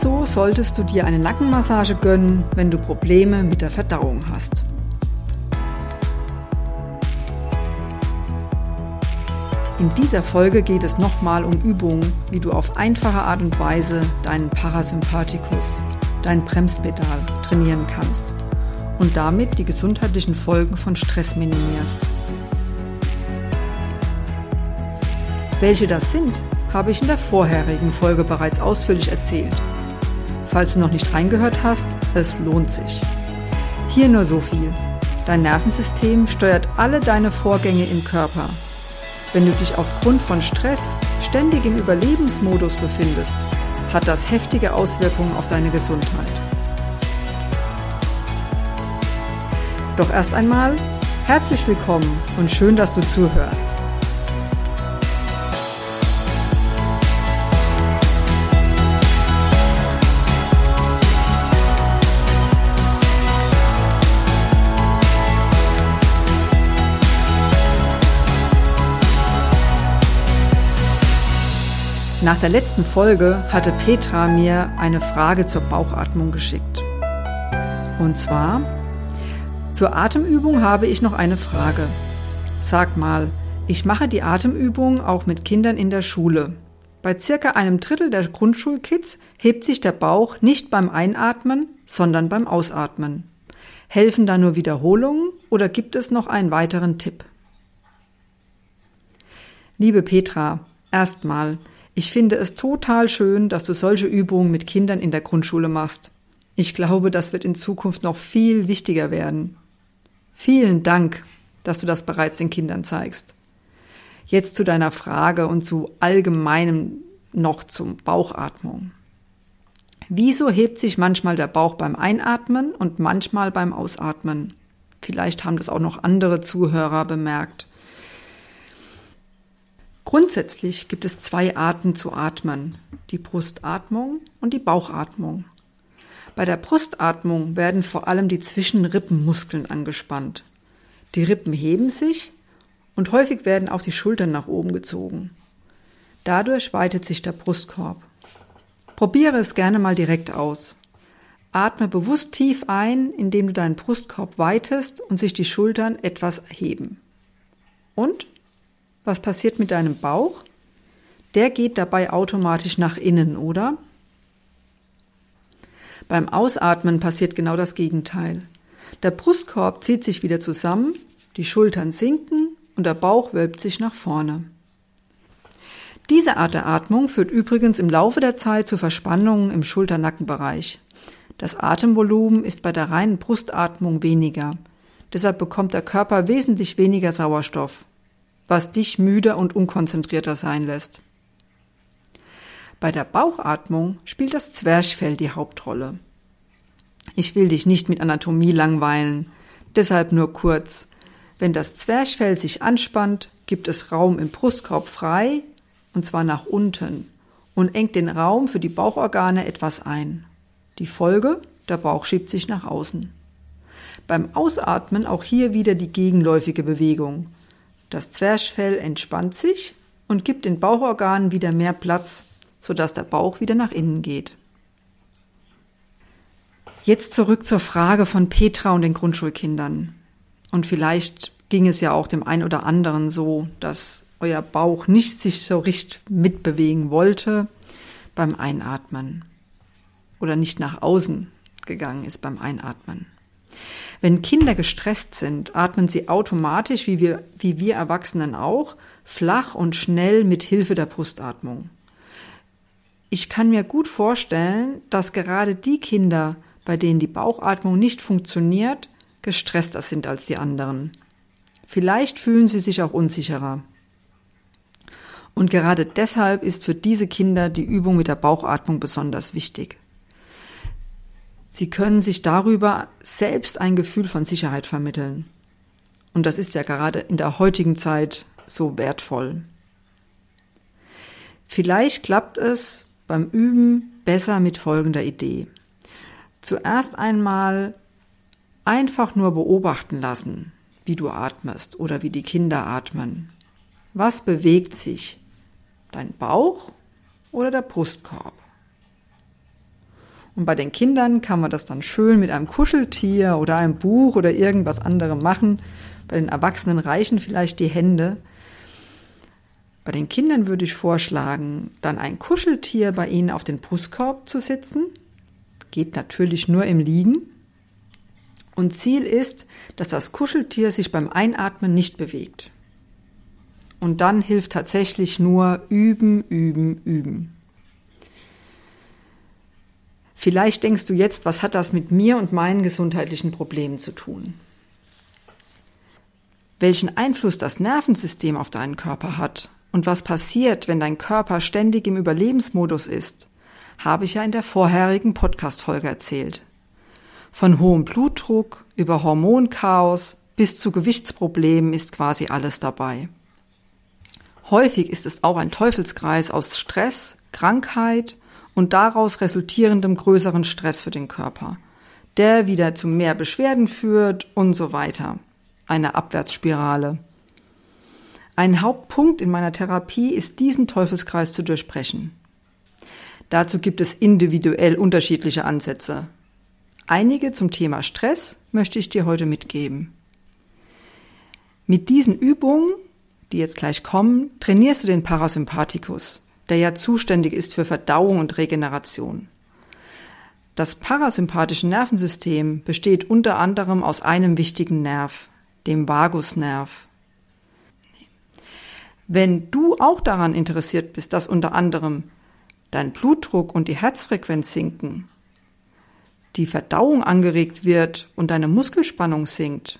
Wieso solltest du dir eine Nackenmassage gönnen, wenn du Probleme mit der Verdauung hast? In dieser Folge geht es nochmal um Übungen, wie du auf einfache Art und Weise deinen Parasympathikus, dein Bremspedal, trainieren kannst und damit die gesundheitlichen Folgen von Stress minimierst. Welche das sind, habe ich in der vorherigen Folge bereits ausführlich erzählt. Falls du noch nicht reingehört hast, es lohnt sich. Hier nur so viel. Dein Nervensystem steuert alle deine Vorgänge im Körper. Wenn du dich aufgrund von Stress ständig im Überlebensmodus befindest, hat das heftige Auswirkungen auf deine Gesundheit. Doch erst einmal herzlich willkommen und schön, dass du zuhörst. Nach der letzten Folge hatte Petra mir eine Frage zur Bauchatmung geschickt. Und zwar, zur Atemübung habe ich noch eine Frage. Sag mal, ich mache die Atemübung auch mit Kindern in der Schule. Bei circa einem Drittel der Grundschulkids hebt sich der Bauch nicht beim Einatmen, sondern beim Ausatmen. Helfen da nur Wiederholungen oder gibt es noch einen weiteren Tipp? Liebe Petra, erstmal, ich finde es total schön, dass du solche Übungen mit Kindern in der Grundschule machst. Ich glaube, das wird in Zukunft noch viel wichtiger werden. Vielen Dank, dass du das bereits den Kindern zeigst. Jetzt zu deiner Frage und zu allgemeinem noch zum Bauchatmung. Wieso hebt sich manchmal der Bauch beim Einatmen und manchmal beim Ausatmen? Vielleicht haben das auch noch andere Zuhörer bemerkt. Grundsätzlich gibt es zwei Arten zu atmen, die Brustatmung und die Bauchatmung. Bei der Brustatmung werden vor allem die Zwischenrippenmuskeln angespannt. Die Rippen heben sich und häufig werden auch die Schultern nach oben gezogen. Dadurch weitet sich der Brustkorb. Probiere es gerne mal direkt aus. Atme bewusst tief ein, indem du deinen Brustkorb weitest und sich die Schultern etwas heben. Und was passiert mit deinem Bauch? Der geht dabei automatisch nach innen, oder? Beim Ausatmen passiert genau das Gegenteil. Der Brustkorb zieht sich wieder zusammen, die Schultern sinken und der Bauch wölbt sich nach vorne. Diese Art der Atmung führt übrigens im Laufe der Zeit zu Verspannungen im Schulternackenbereich. Das Atemvolumen ist bei der reinen Brustatmung weniger. Deshalb bekommt der Körper wesentlich weniger Sauerstoff was dich müder und unkonzentrierter sein lässt. Bei der Bauchatmung spielt das Zwerchfell die Hauptrolle. Ich will dich nicht mit Anatomie langweilen, deshalb nur kurz. Wenn das Zwerchfell sich anspannt, gibt es Raum im Brustkorb frei, und zwar nach unten, und engt den Raum für die Bauchorgane etwas ein. Die Folge, der Bauch schiebt sich nach außen. Beim Ausatmen auch hier wieder die gegenläufige Bewegung. Das Zwerchfell entspannt sich und gibt den Bauchorganen wieder mehr Platz, sodass der Bauch wieder nach innen geht. Jetzt zurück zur Frage von Petra und den Grundschulkindern. Und vielleicht ging es ja auch dem einen oder anderen so, dass euer Bauch nicht sich so richtig mitbewegen wollte beim Einatmen oder nicht nach außen gegangen ist beim Einatmen. Wenn Kinder gestresst sind, atmen sie automatisch, wie wir, wie wir Erwachsenen auch, flach und schnell mit Hilfe der Brustatmung. Ich kann mir gut vorstellen, dass gerade die Kinder, bei denen die Bauchatmung nicht funktioniert, gestresster sind als die anderen. Vielleicht fühlen sie sich auch unsicherer. Und gerade deshalb ist für diese Kinder die Übung mit der Bauchatmung besonders wichtig. Sie können sich darüber selbst ein Gefühl von Sicherheit vermitteln. Und das ist ja gerade in der heutigen Zeit so wertvoll. Vielleicht klappt es beim Üben besser mit folgender Idee. Zuerst einmal einfach nur beobachten lassen, wie du atmest oder wie die Kinder atmen. Was bewegt sich? Dein Bauch oder der Brustkorb? Und bei den Kindern kann man das dann schön mit einem Kuscheltier oder einem Buch oder irgendwas anderem machen. Bei den Erwachsenen reichen vielleicht die Hände. Bei den Kindern würde ich vorschlagen, dann ein Kuscheltier bei ihnen auf den Brustkorb zu sitzen. Geht natürlich nur im Liegen. Und Ziel ist, dass das Kuscheltier sich beim Einatmen nicht bewegt. Und dann hilft tatsächlich nur üben, üben, üben. Vielleicht denkst du jetzt, was hat das mit mir und meinen gesundheitlichen Problemen zu tun? Welchen Einfluss das Nervensystem auf deinen Körper hat und was passiert, wenn dein Körper ständig im Überlebensmodus ist, habe ich ja in der vorherigen Podcast-Folge erzählt. Von hohem Blutdruck über Hormonchaos bis zu Gewichtsproblemen ist quasi alles dabei. Häufig ist es auch ein Teufelskreis aus Stress, Krankheit und daraus resultierendem größeren Stress für den Körper, der wieder zu mehr Beschwerden führt und so weiter. Eine Abwärtsspirale. Ein Hauptpunkt in meiner Therapie ist, diesen Teufelskreis zu durchbrechen. Dazu gibt es individuell unterschiedliche Ansätze. Einige zum Thema Stress möchte ich dir heute mitgeben. Mit diesen Übungen, die jetzt gleich kommen, trainierst du den Parasympathikus, der ja zuständig ist für Verdauung und Regeneration. Das parasympathische Nervensystem besteht unter anderem aus einem wichtigen Nerv, dem Vagusnerv. Wenn du auch daran interessiert bist, dass unter anderem dein Blutdruck und die Herzfrequenz sinken, die Verdauung angeregt wird und deine Muskelspannung sinkt,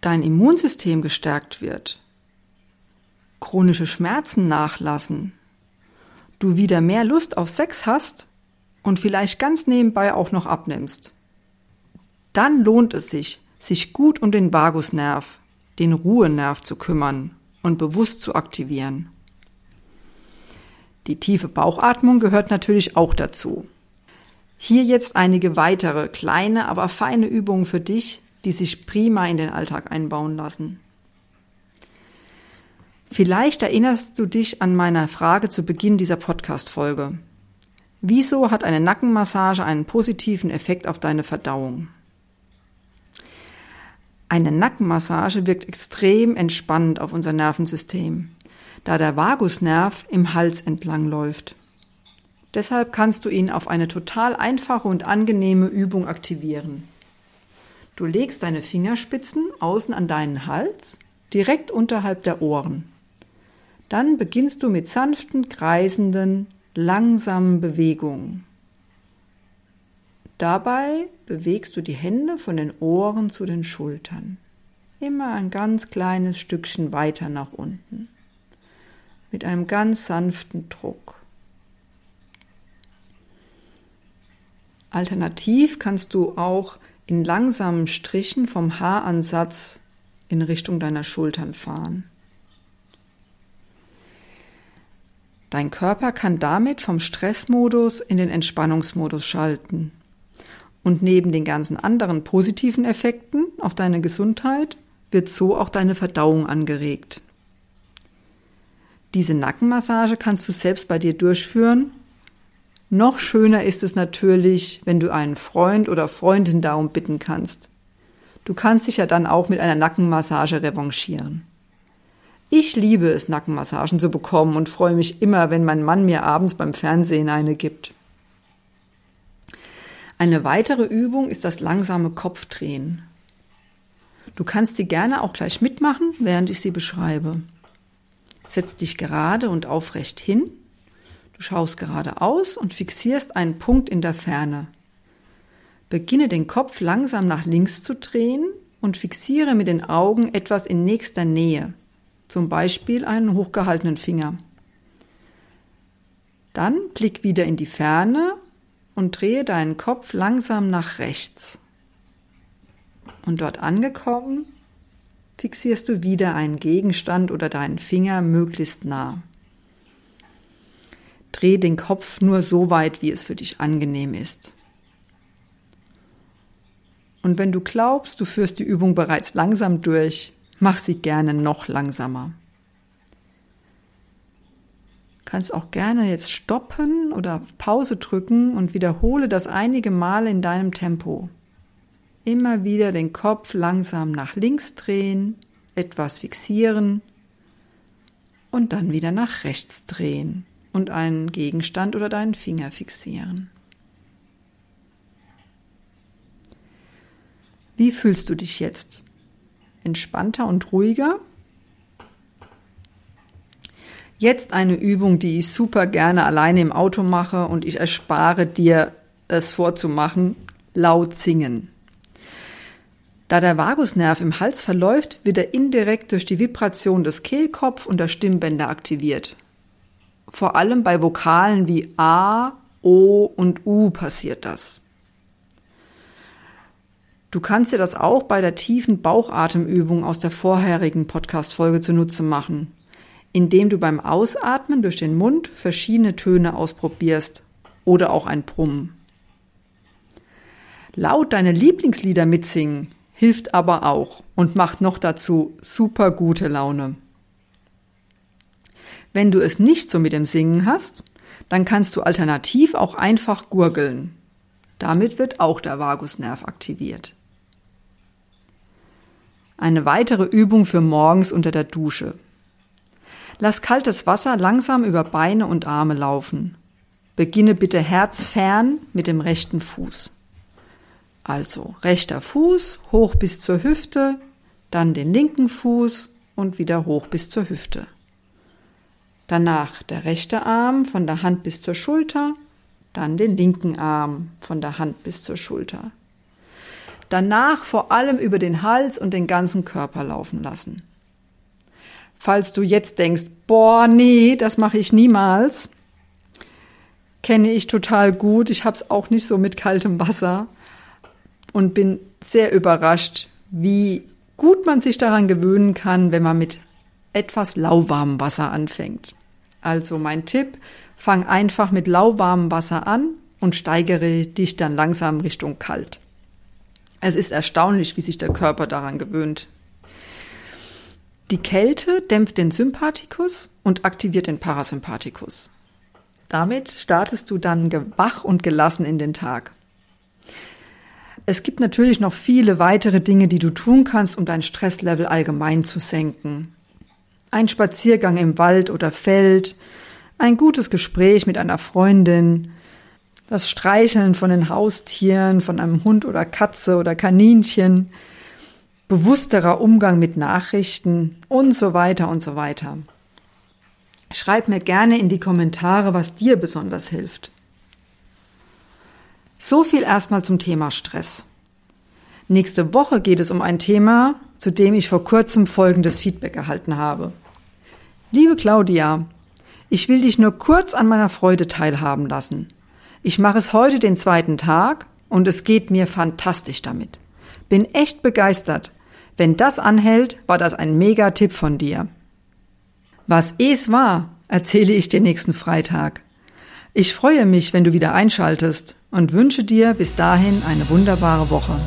dein Immunsystem gestärkt wird, chronische Schmerzen nachlassen, du wieder mehr Lust auf Sex hast und vielleicht ganz nebenbei auch noch abnimmst, dann lohnt es sich, sich gut um den Vagusnerv, den Ruhenerv zu kümmern und bewusst zu aktivieren. Die tiefe Bauchatmung gehört natürlich auch dazu. Hier jetzt einige weitere kleine, aber feine Übungen für dich, die sich prima in den Alltag einbauen lassen. Vielleicht erinnerst du dich an meine Frage zu Beginn dieser Podcast-Folge. Wieso hat eine Nackenmassage einen positiven Effekt auf deine Verdauung? Eine Nackenmassage wirkt extrem entspannend auf unser Nervensystem, da der Vagusnerv im Hals entlang läuft. Deshalb kannst du ihn auf eine total einfache und angenehme Übung aktivieren. Du legst deine Fingerspitzen außen an deinen Hals, direkt unterhalb der Ohren. Dann beginnst du mit sanften, kreisenden, langsamen Bewegungen. Dabei bewegst du die Hände von den Ohren zu den Schultern. Immer ein ganz kleines Stückchen weiter nach unten. Mit einem ganz sanften Druck. Alternativ kannst du auch in langsamen Strichen vom Haaransatz in Richtung deiner Schultern fahren. Dein Körper kann damit vom Stressmodus in den Entspannungsmodus schalten. Und neben den ganzen anderen positiven Effekten auf deine Gesundheit wird so auch deine Verdauung angeregt. Diese Nackenmassage kannst du selbst bei dir durchführen. Noch schöner ist es natürlich, wenn du einen Freund oder Freundin darum bitten kannst. Du kannst dich ja dann auch mit einer Nackenmassage revanchieren. Ich liebe es, Nackenmassagen zu bekommen und freue mich immer, wenn mein Mann mir abends beim Fernsehen eine gibt. Eine weitere Übung ist das langsame Kopfdrehen. Du kannst sie gerne auch gleich mitmachen, während ich sie beschreibe. Setz dich gerade und aufrecht hin. Du schaust geradeaus und fixierst einen Punkt in der Ferne. Beginne den Kopf langsam nach links zu drehen und fixiere mit den Augen etwas in nächster Nähe zum Beispiel einen hochgehaltenen Finger. Dann blick wieder in die Ferne und drehe deinen Kopf langsam nach rechts. Und dort angekommen, fixierst du wieder einen Gegenstand oder deinen Finger möglichst nah. Dreh den Kopf nur so weit, wie es für dich angenehm ist. Und wenn du glaubst, du führst die Übung bereits langsam durch, Mach sie gerne noch langsamer. Kannst auch gerne jetzt stoppen oder Pause drücken und wiederhole das einige Male in deinem Tempo. Immer wieder den Kopf langsam nach links drehen, etwas fixieren und dann wieder nach rechts drehen und einen Gegenstand oder deinen Finger fixieren. Wie fühlst du dich jetzt? Entspannter und ruhiger? Jetzt eine Übung, die ich super gerne alleine im Auto mache und ich erspare dir es vorzumachen, laut singen. Da der Vagusnerv im Hals verläuft, wird er indirekt durch die Vibration des Kehlkopf und der Stimmbänder aktiviert. Vor allem bei Vokalen wie A, O und U passiert das. Du kannst dir das auch bei der tiefen Bauchatemübung aus der vorherigen Podcast-Folge zunutze machen, indem du beim Ausatmen durch den Mund verschiedene Töne ausprobierst oder auch ein Brummen. Laut deine Lieblingslieder mitsingen hilft aber auch und macht noch dazu super gute Laune. Wenn du es nicht so mit dem Singen hast, dann kannst du alternativ auch einfach gurgeln. Damit wird auch der Vagusnerv aktiviert. Eine weitere Übung für morgens unter der Dusche. Lass kaltes Wasser langsam über Beine und Arme laufen. Beginne bitte herzfern mit dem rechten Fuß. Also rechter Fuß hoch bis zur Hüfte, dann den linken Fuß und wieder hoch bis zur Hüfte. Danach der rechte Arm von der Hand bis zur Schulter, dann den linken Arm von der Hand bis zur Schulter. Danach vor allem über den Hals und den ganzen Körper laufen lassen. Falls du jetzt denkst, boah, nee, das mache ich niemals, kenne ich total gut. Ich habe es auch nicht so mit kaltem Wasser und bin sehr überrascht, wie gut man sich daran gewöhnen kann, wenn man mit etwas lauwarmem Wasser anfängt. Also mein Tipp, fang einfach mit lauwarmem Wasser an und steigere dich dann langsam Richtung kalt. Es ist erstaunlich, wie sich der Körper daran gewöhnt. Die Kälte dämpft den Sympathikus und aktiviert den Parasympathikus. Damit startest du dann wach und gelassen in den Tag. Es gibt natürlich noch viele weitere Dinge, die du tun kannst, um dein Stresslevel allgemein zu senken. Ein Spaziergang im Wald oder Feld, ein gutes Gespräch mit einer Freundin, das Streicheln von den Haustieren, von einem Hund oder Katze oder Kaninchen, bewussterer Umgang mit Nachrichten und so weiter und so weiter. Schreib mir gerne in die Kommentare, was dir besonders hilft. So viel erstmal zum Thema Stress. Nächste Woche geht es um ein Thema, zu dem ich vor kurzem folgendes Feedback erhalten habe. Liebe Claudia, ich will dich nur kurz an meiner Freude teilhaben lassen. Ich mache es heute den zweiten Tag und es geht mir fantastisch damit. Bin echt begeistert. Wenn das anhält, war das ein Mega-Tipp von dir. Was es war, erzähle ich dir nächsten Freitag. Ich freue mich, wenn du wieder einschaltest und wünsche dir bis dahin eine wunderbare Woche.